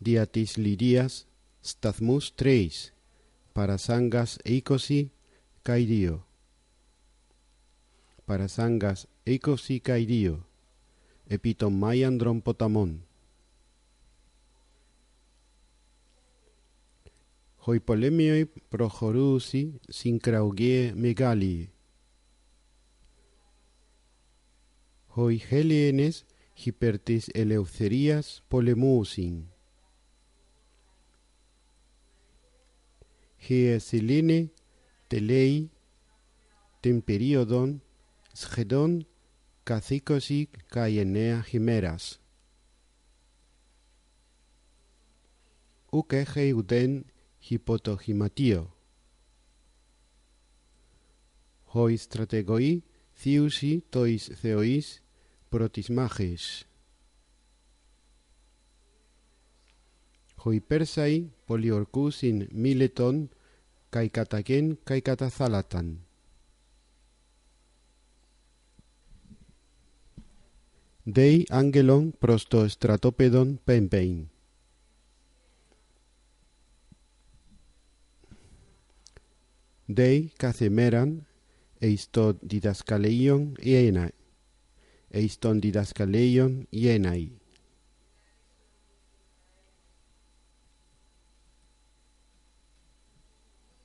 diatis lirias stasmus treis, para sangas eicosi caidio. Para sangas eicosi caidio, epitomaian potamón. Hoipolemioi prohorusi sincraugie megalii. Hoi helienes hipertis eleutherias polemusin. Χέλιενες υπέρ της ελευθερίας πολεμούσιν. Η Εσελήνη τελέει την περίοδον σχεδόν καθήκωση καεννέα ημέρας. Ουκ έχε ουδέν υποτοχηματίο. Χοι στρατεγωή θείουσι το εις Θεοής πρώτης μάχης. Χοι Πέρσαϊ πολιορκούσιν μίλετον καί καταγέν καί κατά θάλαταν. Δέι άγγελον προς το στρατόπεδον πέμπειν. Δέι κάθε μέραν εις το διδασκαλείον ιένα, εις τον διδασκαλείον γέναι.